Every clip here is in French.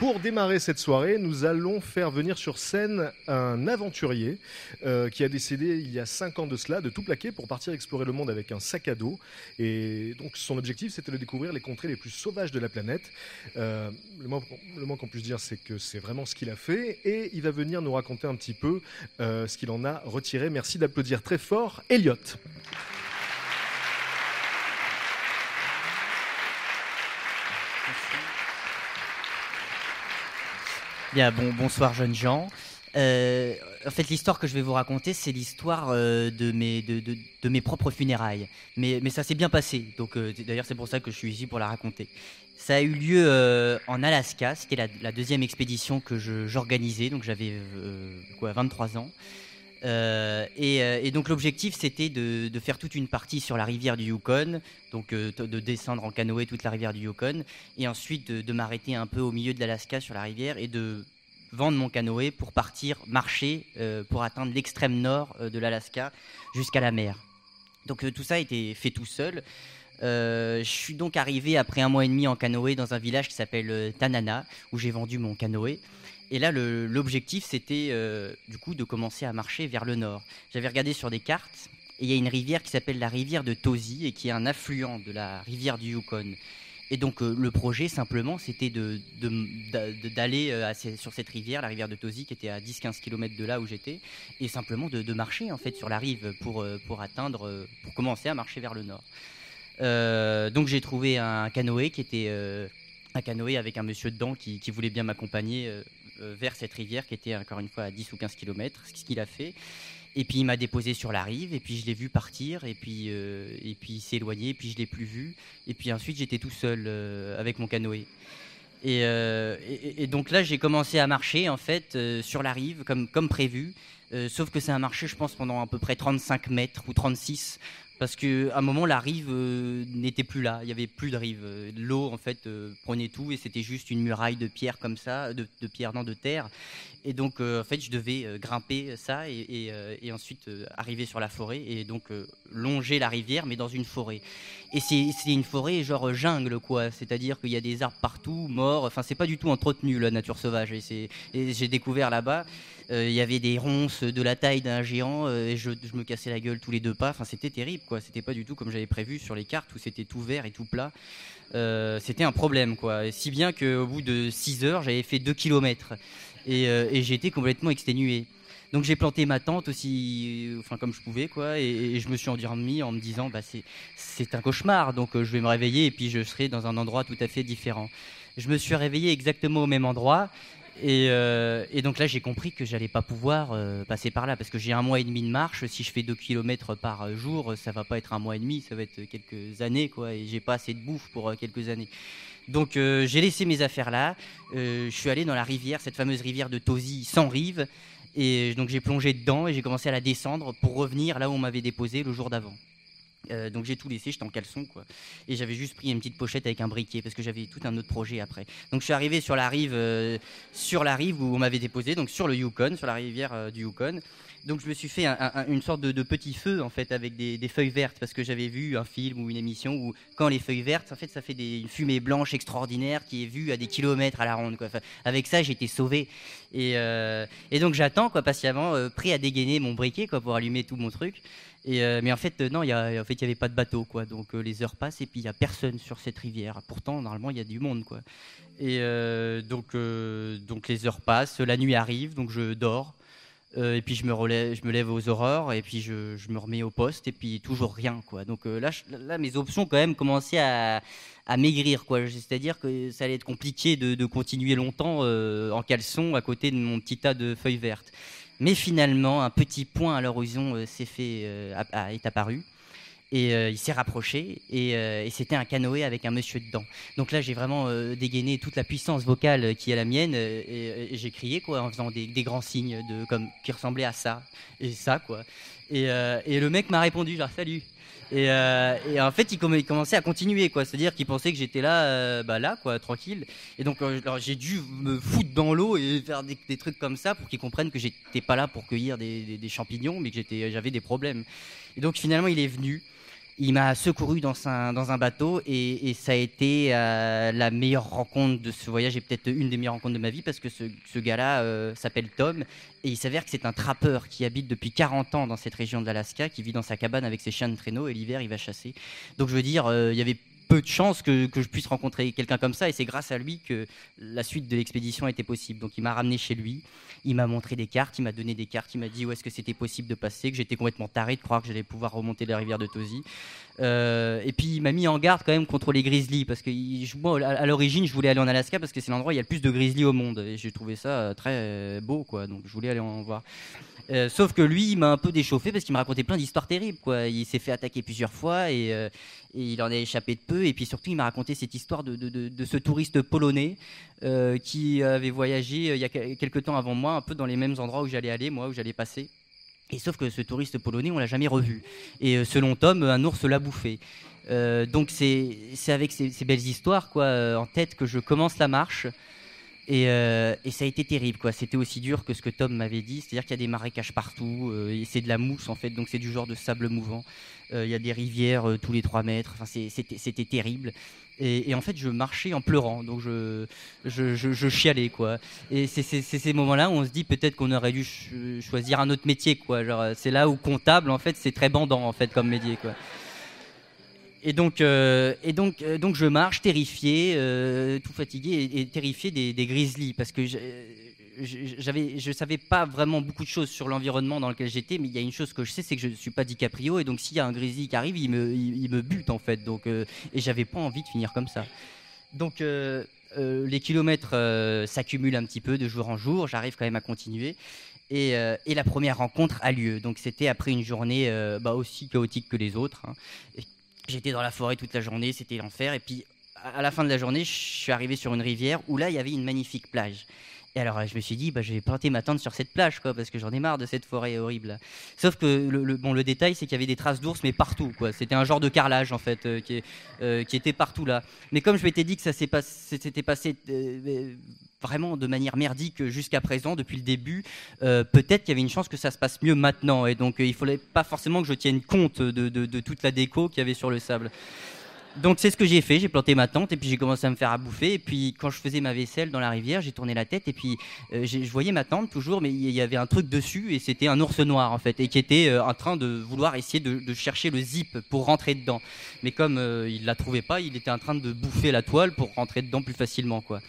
Pour démarrer cette soirée, nous allons faire venir sur scène un aventurier euh, qui a décidé il y a 5 ans de cela de tout plaquer pour partir explorer le monde avec un sac à dos. Et donc son objectif c'était de découvrir les contrées les plus sauvages de la planète. Euh, le, moins, qu'on puisse dire c'est que c'est vraiment ce qu'il a fait et il va venir nous raconter un petit peu euh, ce qu'il en a retiré. Merci d'applaudir très fort Elliot. Bien, bon, bonsoir jeunes gens. Euh, en fait, l'histoire que je vais vous raconter, c'est l'histoire euh, de, mes, de, de, mes propres funérailles. Mais, mais ça s'est bien passé. Donc, euh, d'ailleurs, c'est pour ça que je suis ici pour la raconter. Ça a eu lieu en Alaska. C'était la, la, deuxième expédition que j'organisais. Donc, j'avais quoi, 23 ans. Euh, et, euh, et, donc l'objectif c'était de, faire toute une partie sur la rivière du Yukon, donc euh, de descendre en canoë toute la rivière du Yukon, et ensuite de, m'arrêter un peu au milieu de l'Alaska sur la rivière et de vendre mon canoë pour partir marcher pour atteindre l'extrême nord de l'Alaska jusqu'à la mer. Donc tout ça a été fait tout seul. je suis donc arrivé après un mois et demi en canoë dans un village qui s'appelle Tanana, où j'ai vendu mon canoë. Et là, l'objectif, c'était euh, du coup de commencer à marcher vers le nord. J'avais regardé sur des cartes, et il y a une rivière qui s'appelle la rivière de Tosi, et qui est un affluent de la rivière du Yukon. Et donc euh, le projet, simplement, c'était d'aller euh, sur cette rivière, la rivière de Tosi, qui était à 10-15 km de là où j'étais, et simplement de, marcher en fait sur la rive pour, pour atteindre, pour commencer à marcher vers le nord. Donc j'ai trouvé un canoë qui était un canoë avec un monsieur dedans qui, voulait bien m'accompagner vers cette rivière qui était encore une fois à 10 ou 15 km, ce qu'il a fait. Et puis il m'a déposé sur la rive, et puis je l'ai vu partir, et puis, euh, et puis il s'est éloigné, et puis je l'ai plus vu. Et puis ensuite j'étais tout seul euh, avec mon canoë. Et, euh, et, donc là j'ai commencé à marcher en fait euh, sur la rive comme, comme prévu. sauf que c'est un marché, je pense, pendant à peu près 35 mètres ou 36 parce qu'à un moment la rive euh, n'était plus là, il n'y avait plus de rive. L'eau en fait euh, prenait tout et c'était juste une muraille de pierre comme ça, de, de pierre de terre. Et donc euh, en fait je devais grimper ça et, ensuite arriver sur la forêt et donc longer la rivière mais dans une forêt. Et c'est une forêt genre jungle quoi, c'est-à-dire qu'il y a des arbres partout, morts. Enfin c'est pas du tout entretenu la nature sauvage. Et, et j'ai découvert là-bas il y avait des ronces de la taille d'un géant et je, me cassais la gueule tous les deux pas. Enfin, c'était terrible, C'était pas du tout comme j'avais prévu sur les cartes où c'était tout vert et tout plat. Euh, c'était un problème, quoi. Si bien qu'au bout de 6 heures, j'avais fait 2 km et, euh, et été complètement exténué. Donc j'ai planté ma tente aussi, enfin comme je pouvais quoi, et, je me suis endormi en me disant bah c'est c'est un cauchemar, donc euh, je vais me réveiller et puis je serai dans un endroit tout à fait différent. Je me suis réveillé exactement au même endroit et, euh, et, donc là, j'ai compris que j'allais pas pouvoir euh, passer par là parce que j'ai un mois et demi de marche. Si je fais 2 km par jour, ça va pas être un mois et demi, ça va être quelques années, quoi. Et j'ai pas assez de bouffe pour euh, quelques années. Donc j'ai laissé mes affaires là. Je suis allé dans la rivière, cette fameuse rivière de Tosi, sans rive. Et donc j'ai plongé dedans et j'ai commencé à la descendre pour revenir là où on m'avait déposé le jour d'avant. Euh, donc j'ai tout laissé, j'étais en caleçon quoi. Et j'avais juste pris une petite pochette avec un briquet parce que j'avais tout un autre projet après. Donc je suis arrivé sur la rive, euh, sur la rive où on m'avait déposé, donc sur le Yukon, sur la rivière euh, du Yukon. Donc je me suis fait un, un, une sorte de, petit feu en fait avec des, feuilles vertes parce que j'avais vu un film ou une émission où quand les feuilles vertes, en fait ça fait une fumée blanche extraordinaire qui est vue à des kilomètres à la ronde avec ça été sauvé. Et, et donc j'attends quoi patiemment, prêt à dégainer mon briquet quoi pour allumer tout mon truc. Euh, mais en fait, euh, non, y a, en fait, il n'y avait pas de bateau, quoi. Donc euh, les heures passent et puis il n'y a personne sur cette rivière. Pourtant, normalement, il y a du monde, quoi. Et donc, donc les heures passent, la nuit arrive, donc je dors. et puis je me, relève, je me lève aux aurores et puis je, je me remets au poste et puis toujours rien, quoi. Donc là, je, là, mes options, quand même, commençaient à, à maigrir, quoi. C'est-à-dire que ça allait être compliqué de, de continuer longtemps en caleçon à côté de mon petit tas de feuilles vertes. Mais finalement, un petit point à l'horizon s'est fait, est apparu et il s'est rapproché et, c'était un canoë avec un monsieur dedans. Donc là j'ai vraiment dégainé toute la puissance vocale qui est la mienne et, j'ai crié quoi en faisant des, grands signes de comme qui ressemblaient à ça et ça quoi. Et, le mec m'a répondu genre salut. Euh, et, en fait, il, commençait à continuer, quoi. C'est-à-dire qu'il pensait que j'étais là, euh, bah là, quoi, tranquille. Et donc, euh, j'ai dû me foutre dans l'eau et faire des, trucs comme ça pour qu'il comprenne que j'étais pas là pour cueillir des, des champignons, mais que j'avais des problèmes. Et donc, finalement, il est venu il m'a secouru dans un, dans un bateau et, ça a été euh, la meilleure rencontre de ce voyage et peut-être une des meilleures rencontres de ma vie parce que ce, ce gars-là euh, s'appelle Tom et il s'avère que c'est un trappeur qui habite depuis 40 ans dans cette région de l'Alaska, qui vit dans sa cabane avec ses chiens de traîneau et l'hiver il va chasser. Donc je veux dire, euh, il y avait peu de chances que, je puisse rencontrer quelqu'un comme ça et c'est grâce à lui que la suite de l'expédition été possible. Donc il m'a ramené chez lui, il m'a montré des cartes, il m'a donné des cartes, il m'a dit où est-ce que c'était possible de passer, que j'étais complètement taré de croire que j'allais pouvoir remonter la rivière de Tosi. Euh, et puis il m'a mis en garde quand même contre les grizzlies parce que moi, à l'origine je voulais aller en Alaska parce que c'est l'endroit où il y a le plus de grizzlies au monde et j'ai trouvé ça euh, très euh, beau quoi donc je voulais aller en voir. sauf que lui il m'a un peu déchauffé parce qu'il m'a raconté plein d'histoires terribles quoi. Il s'est fait attaquer plusieurs fois et, il en a échappé de peu et puis surtout il m'a raconté cette histoire de, de, ce touriste polonais qui avait voyagé il y a quelques temps avant moi un peu dans les mêmes endroits où j'allais aller moi où j'allais passer et sauf que ce touriste polonais, on l'a jamais revu. Et euh, selon Tom, un ours l'a bouffé. Euh, donc c'est avec ces, belles histoires quoi, euh, en tête que je commence la marche. Et, ça a été terrible. quoi. C'était aussi dur que ce que Tom m'avait dit. C'est-à-dire qu'il y a des marécages partout. c'est de la mousse en fait. Donc c'est du genre de sable mouvant. Il y a des rivières tous les 3 mètres. Enfin, c'était terrible. Et, en fait, je marchais en pleurant, donc je, chialais, quoi. Et c'est ces moments-là où on se dit peut-être qu'on aurait dû choisir un autre métier, quoi. C'est là où comptable, en fait, c'est très bandant, en fait, comme métier, quoi. Et donc, euh, et donc, euh, donc je marche terrifié, euh, tout fatigué et, terrifié des, des grizzlies parce que j'avais, je savais pas vraiment beaucoup de choses sur l'environnement dans lequel j'étais, mais il y a une chose que je sais, c'est que je ne suis pas DiCaprio, et donc s'il y a un grizzly qui arrive, il me, il, me bute en fait. Donc, et j'avais pas envie de finir comme ça. Donc les kilomètres s'accumulent un petit peu de jour en jour. J'arrive quand même à continuer. Et, et, la première rencontre a lieu. Donc c'était après une journée bah, aussi chaotique que les autres. Hein. J'étais dans la forêt toute la journée, c'était l'enfer. Et puis à la fin de la journée, je suis arrivé sur une rivière où là il y avait une magnifique plage. Et alors, je me suis dit, bah, je vais planter ma tente sur cette plage, quoi, parce que j'en ai marre de cette forêt horrible. Sauf que le, bon, le détail, c'est qu'il y avait des traces d'ours, mais partout, quoi. C'était un genre de carrelage, en fait, euh, qui, euh, qui, était partout là. Mais comme je m'étais dit que ça s'était passé euh, vraiment de manière merdique jusqu'à présent, depuis le début, peut-être qu'il y avait une chance que ça se passe mieux maintenant. Et donc, il ne fallait pas forcément que je tienne compte de, de toute la déco qu'il y avait sur le sable. Donc c'est ce que j'ai fait, j'ai planté ma tente et puis j'ai commencé à me faire à bouffer. Et puis quand je faisais ma vaisselle dans la rivière, j'ai tourné la tête et puis euh, je voyais ma tente toujours, mais il y avait un truc dessus et c'était un ours noir en fait et qui était euh, en train de vouloir essayer de, chercher le zip pour rentrer dedans. Mais comme euh, il la trouvait pas, il était en train de bouffer la toile pour rentrer dedans plus facilement quoi.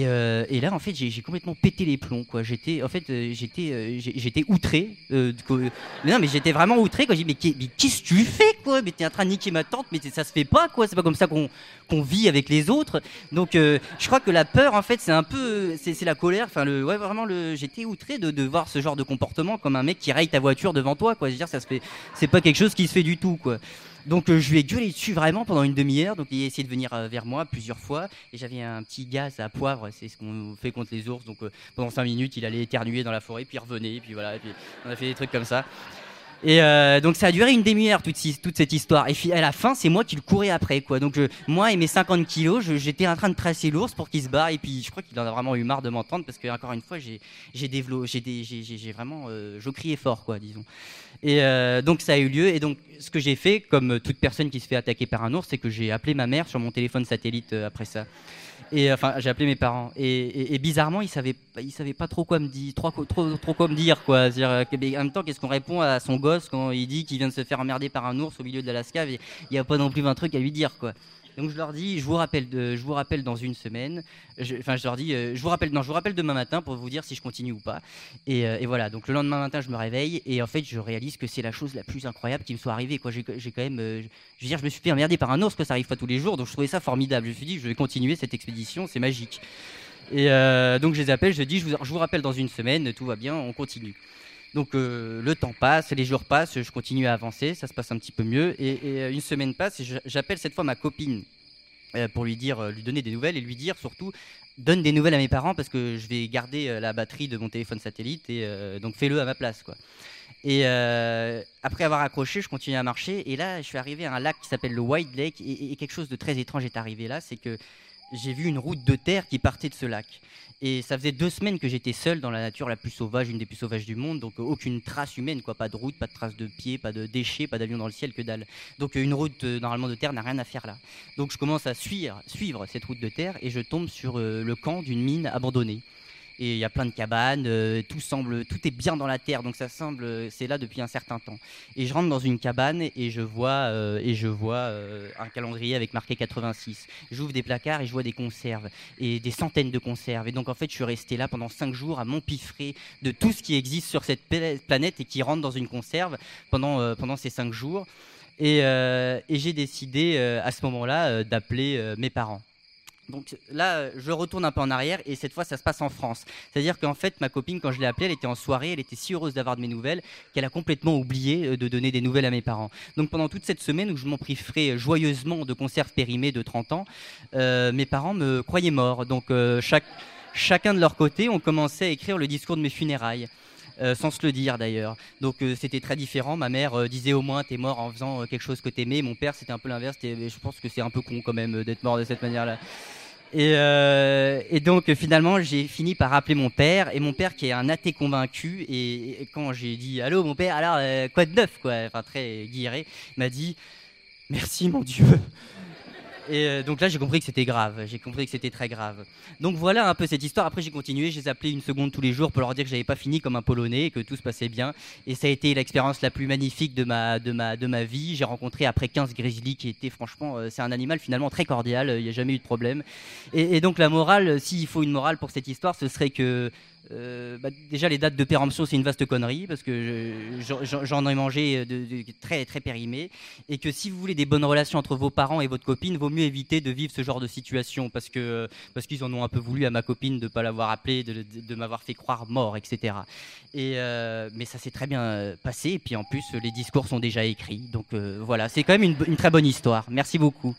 Euh, et, là, en fait, j'ai complètement pété les plombs. Quoi. J'étais, en fait, euh, j'étais, euh, j'étais outré. non, mais j'étais vraiment outré. Quoi. J'ai dit, mais, qu'est-ce que tu fais, quoi? Mais t'es en train de niquer ma tante, mais ça se fait pas, quoi. C'est pas comme ça qu'on vit avec les autres. Donc, je crois que la peur, en fait, c'est un peu, c'est la colère. Enfin, le, ouais, vraiment, le, j'étais outré de, voir ce genre de comportement comme un mec qui raye ta voiture devant toi, quoi. Je veux dire, ça se fait, c'est pas quelque chose qui se fait du tout, quoi. Donc euh, je lui ai gueulé dessus vraiment pendant une demi-heure. Donc il a essayé de venir euh, vers moi plusieurs fois. Et j'avais un petit gaz à poivre, c'est ce qu'on fait contre les ours. Donc euh, pendant cinq minutes, il allait éternuer dans la forêt, puis il revenait, puis voilà. puis on a fait des trucs comme ça. Et euh, donc ça a duré une demi-heure toute, cette histoire. Et à la fin, c'est moi qui le courais après, quoi. Donc moi et mes 50 kilos, j'étais en train de tracer l'ours pour qu'il se barre. Et puis je crois qu'il en a vraiment eu marre de m'entendre parce que encore une fois, j'ai j'ai vraiment, euh, je criais fort, quoi, disons. Et euh, donc ça a eu lieu. Et donc ce que j'ai fait, comme toute personne qui se fait attaquer par un ours, c'est que j'ai appelé ma mère sur mon téléphone satellite après ça. Et enfin, j'ai appelé mes parents. Et, bizarrement, ils savaient, ils savaient pas trop quoi me dire, trop, trop, trop quoi me dire, quoi. Dire, euh, en même temps, qu'est-ce qu'on répond à son gosse quand il dit qu'il vient de se faire emmerder par un ours au milieu de l'Alaska Il n'y a pas non plus un truc à lui dire, quoi. Donc je leur dis, je vous rappelle, je vous rappelle dans une semaine. enfin, je leur dis, euh, je vous rappelle, non, je vous rappelle demain matin pour vous dire si je continue ou pas. Et, euh, voilà. Donc le lendemain matin, je me réveille et en fait, je réalise que c'est la chose la plus incroyable qui me soit arrivée. Quoi, j'ai, quand même, euh, je veux dire, je me suis fait emmerder par un ours, que ça arrive pas tous les jours. Donc je trouvais ça formidable. Je me suis dit, je vais continuer cette expédition, c'est magique. Et donc je les appelle, je dis, je vous, je vous rappelle dans une semaine, tout va bien, on continue. Donc euh, le temps passe, les jours passent, je continue à avancer, ça se passe un petit peu mieux. Et, euh, une semaine passe et j'appelle cette fois ma copine euh, pour lui dire, lui donner des nouvelles et lui dire surtout, donne des nouvelles à mes parents parce que je vais garder la batterie de mon téléphone satellite et donc fais-le à ma place quoi. Et après avoir accroché, je continue à marcher et là je suis arrivé à un lac qui s'appelle le White Lake et- et quelque chose de très étrange est arrivé là, c'est que j'ai vu une route de terre qui partait de ce lac. Et ça faisait deux semaines que j'étais seul dans la nature la plus sauvage, une des plus sauvages du monde, donc aucune trace humaine, quoi, pas de route, pas de trace de pied, pas de déchets, pas d'avion dans le ciel, que dalle. Donc une route euh, normalement de terre n'a rien à faire là. Donc je commence à suivre, suivre cette route de terre et je tombe sur euh, le camp d'une mine abandonnée. Et il y a plein de cabanes, euh, tout semble, tout est bien dans la terre, donc ça semble, euh, c'est là depuis un certain temps. Et je rentre dans une cabane et je vois, euh, et je vois un calendrier avec marqué 86. J'ouvre des placards et je vois des conserves et des centaines de conserves. Et donc en fait, je suis resté là pendant cinq jours à m'empiffrer de tout ce qui existe sur cette pla- planète et qui rentre dans une conserve pendant, pendant ces cinq jours. Et, j'ai décidé à ce moment-là d'appeler mes parents. Donc là, euh, je retourne un peu en arrière et cette fois, ça se passe en France. C'est-à-dire qu'en fait, ma copine, quand je l'ai appelée, elle était en soirée, elle était si heureuse d'avoir de mes nouvelles qu'elle a complètement oublié euh, de donner des nouvelles à mes parents. Donc pendant toute cette semaine où je m'empiffrais joyeusement de conserves périmées de 30 ans, euh, mes parents me croyaient mort. Donc euh, chacun de leur côté, on commençait à écrire le discours de mes funérailles. euh, sans se le dire d'ailleurs. Donc euh, c'était très différent. Ma mère euh, disait au moins t'es mort en faisant euh, quelque chose que t'aimais. Mon père c'était un peu l'inverse. Je pense que c'est un peu con quand même euh, d'être mort de cette manière-là. Et, euh, et donc finalement j'ai fini par appeler mon père et mon père qui est un athée convaincu et, quand j'ai dit allô mon père alors euh, quoi de neuf quoi? Enfin très guilleré il m'a dit merci mon Dieu et euh, donc là, j'ai compris que c'était grave. J'ai compris que c'était très grave. Donc voilà un peu cette histoire. Après, j'ai continué. Les appelais une seconde tous les jours pour leur dire que j'avais pas fini comme un Polonais, et que tout se passait bien. Et ça a été l'expérience la plus magnifique de ma, de ma, de ma vie. J'ai rencontré après 15 grizzlies qui étaient franchement, euh, c'est un animal finalement très cordial. Il n'y a jamais eu de problème. Et, et donc la morale, euh, s'il faut une morale pour cette histoire, ce serait que euh, bah, déjà les dates de péremption c'est une vaste connerie parce que je- j'en- j'en ai mangé de, de- très très périmé et que si vous voulez des bonnes relations entre vos parents et votre copine, vaut mieux éviter de vivre ce genre de situation parce que parce qu'ils en ont un peu voulu à ma copine de pas l'avoir appelé, de, m'avoir fait croire mort, etc. Et euh, mais ça s'est très bien euh, passé et puis en plus les discours sont déjà écrits, donc euh, voilà, c'est quand même une très bonne histoire. Merci beaucoup.